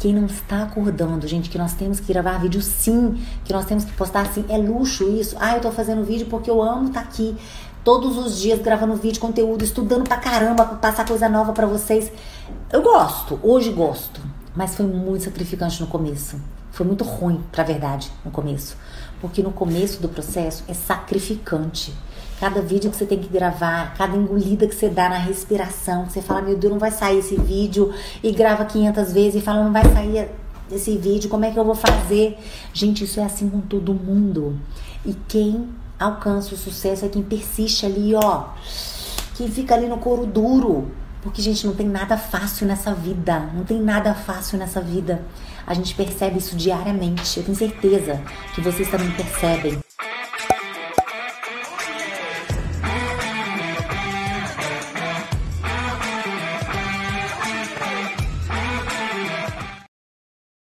quem não está acordando, gente, que nós temos que gravar vídeo sim, que nós temos que postar sim, é luxo isso. Ah, eu tô fazendo vídeo porque eu amo estar tá aqui todos os dias gravando vídeo, conteúdo, estudando pra caramba, pra passar coisa nova para vocês. Eu gosto, hoje gosto, mas foi muito sacrificante no começo. Foi muito ruim, pra verdade, no começo. Porque no começo do processo é sacrificante. Cada vídeo que você tem que gravar, cada engolida que você dá na respiração, que você fala, meu Deus, não vai sair esse vídeo, e grava 500 vezes e fala, não vai sair esse vídeo, como é que eu vou fazer? Gente, isso é assim com todo mundo. E quem alcança o sucesso é quem persiste ali, ó. Quem fica ali no couro duro. Porque, gente, não tem nada fácil nessa vida. Não tem nada fácil nessa vida. A gente percebe isso diariamente. Eu tenho certeza que vocês também percebem.